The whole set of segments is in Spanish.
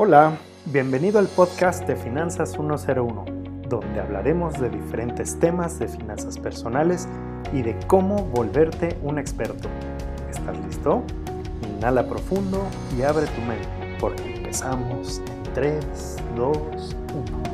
Hola, bienvenido al podcast de Finanzas 101, donde hablaremos de diferentes temas de finanzas personales y de cómo volverte un experto. ¿Estás listo? Inhala profundo y abre tu mente, porque empezamos en 3, 2, 1.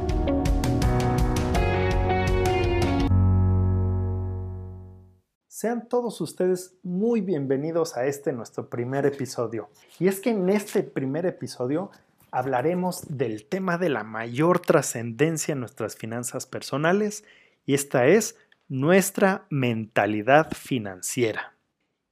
Sean todos ustedes muy bienvenidos a este nuestro primer episodio. Y es que en este primer episodio hablaremos del tema de la mayor trascendencia en nuestras finanzas personales y esta es nuestra mentalidad financiera.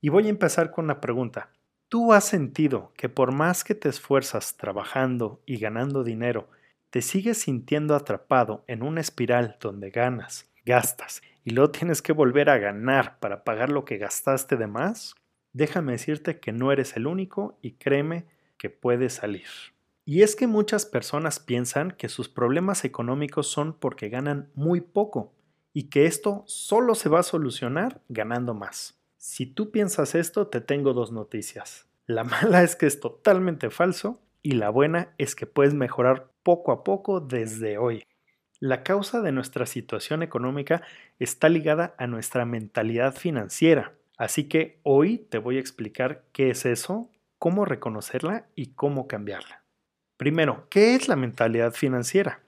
Y voy a empezar con una pregunta. ¿Tú has sentido que por más que te esfuerzas trabajando y ganando dinero, te sigues sintiendo atrapado en una espiral donde ganas, gastas y luego tienes que volver a ganar para pagar lo que gastaste de más? Déjame decirte que no eres el único y créeme que puedes salir. Y es que muchas personas piensan que sus problemas económicos son porque ganan muy poco y que esto solo se va a solucionar ganando más. Si tú piensas esto, te tengo dos noticias. La mala es que es totalmente falso y la buena es que puedes mejorar poco a poco desde hoy. La causa de nuestra situación económica está ligada a nuestra mentalidad financiera. Así que hoy te voy a explicar qué es eso, cómo reconocerla y cómo cambiarla. Primero, ¿qué es la mentalidad financiera?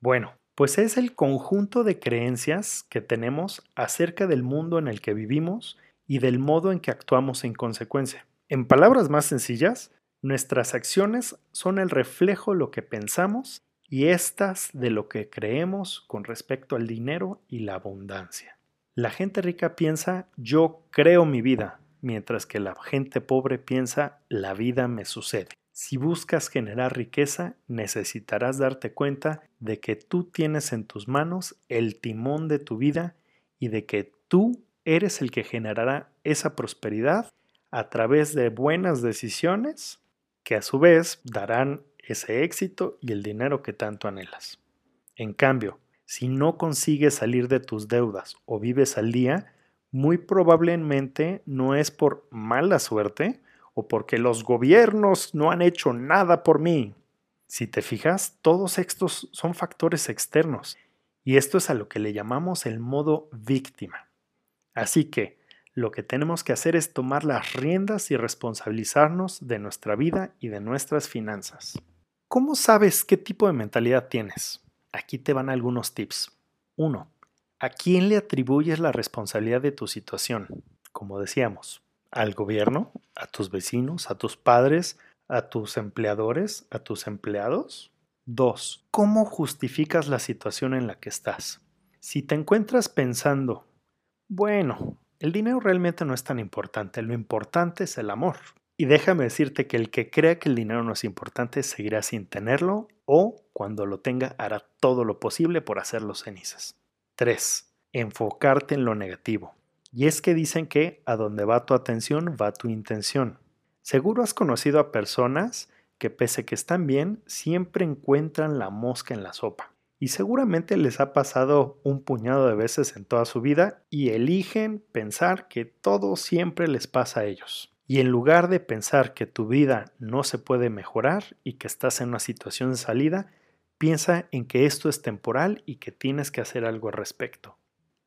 Bueno, pues es el conjunto de creencias que tenemos acerca del mundo en el que vivimos y del modo en que actuamos en consecuencia. En palabras más sencillas, nuestras acciones son el reflejo de lo que pensamos y estas de lo que creemos con respecto al dinero y la abundancia. La gente rica piensa yo creo mi vida, mientras que la gente pobre piensa la vida me sucede. Si buscas generar riqueza, necesitarás darte cuenta de que tú tienes en tus manos el timón de tu vida y de que tú eres el que generará esa prosperidad a través de buenas decisiones que a su vez darán ese éxito y el dinero que tanto anhelas. En cambio, si no consigues salir de tus deudas o vives al día, muy probablemente no es por mala suerte, o porque los gobiernos no han hecho nada por mí. Si te fijas, todos estos son factores externos y esto es a lo que le llamamos el modo víctima. Así que lo que tenemos que hacer es tomar las riendas y responsabilizarnos de nuestra vida y de nuestras finanzas. ¿Cómo sabes qué tipo de mentalidad tienes? Aquí te van algunos tips. 1. ¿A quién le atribuyes la responsabilidad de tu situación? Como decíamos, al gobierno, a tus vecinos, a tus padres, a tus empleadores, a tus empleados? 2. ¿Cómo justificas la situación en la que estás? Si te encuentras pensando, bueno, el dinero realmente no es tan importante, lo importante es el amor. Y déjame decirte que el que crea que el dinero no es importante seguirá sin tenerlo o cuando lo tenga hará todo lo posible por hacerlo cenizas. 3. Enfocarte en lo negativo. Y es que dicen que a donde va tu atención va tu intención. Seguro has conocido a personas que pese que están bien, siempre encuentran la mosca en la sopa. Y seguramente les ha pasado un puñado de veces en toda su vida y eligen pensar que todo siempre les pasa a ellos. Y en lugar de pensar que tu vida no se puede mejorar y que estás en una situación de salida, piensa en que esto es temporal y que tienes que hacer algo al respecto.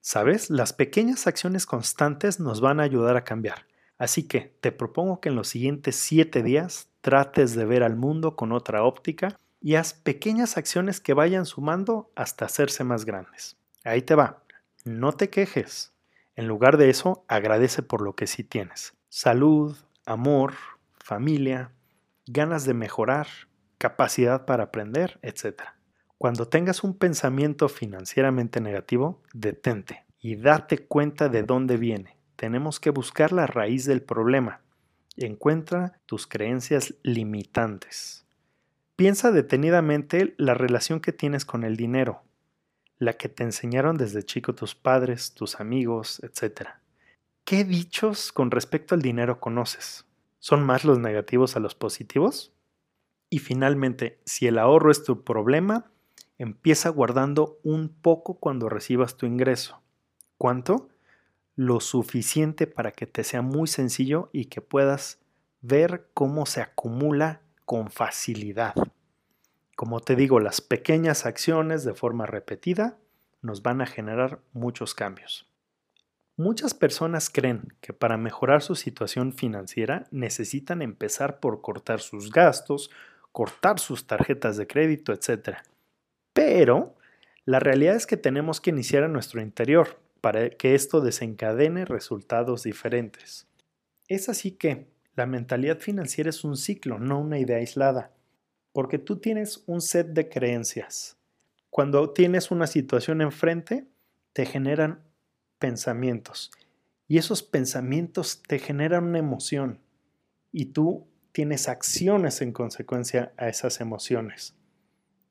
¿Sabes? Las pequeñas acciones constantes nos van a ayudar a cambiar. Así que te propongo que en los siguientes 7 días trates de ver al mundo con otra óptica y haz pequeñas acciones que vayan sumando hasta hacerse más grandes. Ahí te va. No te quejes. En lugar de eso, agradece por lo que sí tienes. Salud, amor, familia, ganas de mejorar, capacidad para aprender, etc. Cuando tengas un pensamiento financieramente negativo, detente y date cuenta de dónde viene. Tenemos que buscar la raíz del problema. Encuentra tus creencias limitantes. Piensa detenidamente la relación que tienes con el dinero, la que te enseñaron desde chico tus padres, tus amigos, etc. ¿Qué dichos con respecto al dinero conoces? ¿Son más los negativos a los positivos? Y finalmente, si el ahorro es tu problema, Empieza guardando un poco cuando recibas tu ingreso. ¿Cuánto? Lo suficiente para que te sea muy sencillo y que puedas ver cómo se acumula con facilidad. Como te digo, las pequeñas acciones de forma repetida nos van a generar muchos cambios. Muchas personas creen que para mejorar su situación financiera necesitan empezar por cortar sus gastos, cortar sus tarjetas de crédito, etc. Pero la realidad es que tenemos que iniciar a nuestro interior para que esto desencadene resultados diferentes. Es así que la mentalidad financiera es un ciclo, no una idea aislada, porque tú tienes un set de creencias. Cuando tienes una situación enfrente, te generan pensamientos y esos pensamientos te generan una emoción y tú tienes acciones en consecuencia a esas emociones.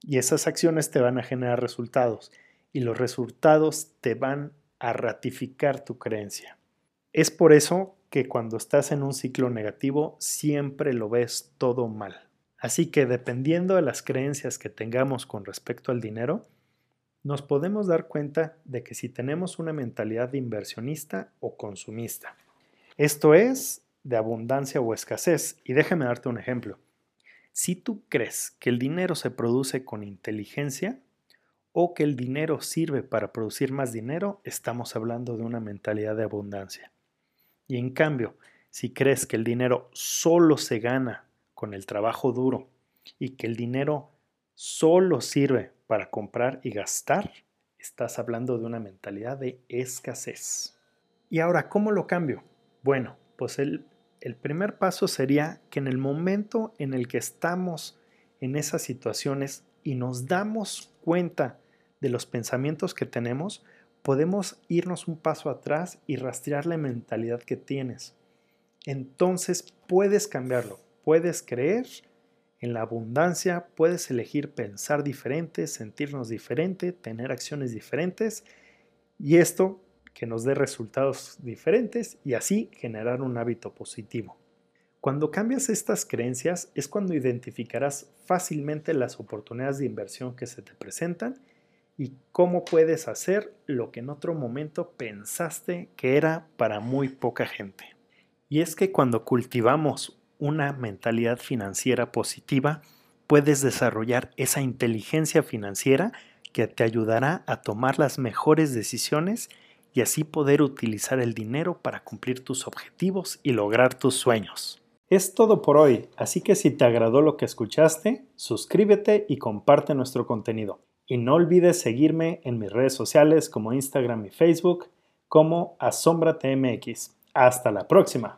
Y esas acciones te van a generar resultados y los resultados te van a ratificar tu creencia. Es por eso que cuando estás en un ciclo negativo siempre lo ves todo mal. Así que dependiendo de las creencias que tengamos con respecto al dinero, nos podemos dar cuenta de que si tenemos una mentalidad de inversionista o consumista. Esto es de abundancia o escasez. Y déjame darte un ejemplo. Si tú crees que el dinero se produce con inteligencia o que el dinero sirve para producir más dinero, estamos hablando de una mentalidad de abundancia. Y en cambio, si crees que el dinero solo se gana con el trabajo duro y que el dinero solo sirve para comprar y gastar, estás hablando de una mentalidad de escasez. Y ahora, ¿cómo lo cambio? Bueno, pues el el primer paso sería que en el momento en el que estamos en esas situaciones y nos damos cuenta de los pensamientos que tenemos, podemos irnos un paso atrás y rastrear la mentalidad que tienes. Entonces puedes cambiarlo, puedes creer en la abundancia, puedes elegir pensar diferente, sentirnos diferente, tener acciones diferentes y esto que nos dé resultados diferentes y así generar un hábito positivo. Cuando cambias estas creencias es cuando identificarás fácilmente las oportunidades de inversión que se te presentan y cómo puedes hacer lo que en otro momento pensaste que era para muy poca gente. Y es que cuando cultivamos una mentalidad financiera positiva, puedes desarrollar esa inteligencia financiera que te ayudará a tomar las mejores decisiones y así poder utilizar el dinero para cumplir tus objetivos y lograr tus sueños. Es todo por hoy, así que si te agradó lo que escuchaste, suscríbete y comparte nuestro contenido. Y no olvides seguirme en mis redes sociales como Instagram y Facebook como AsombraTMX. Hasta la próxima.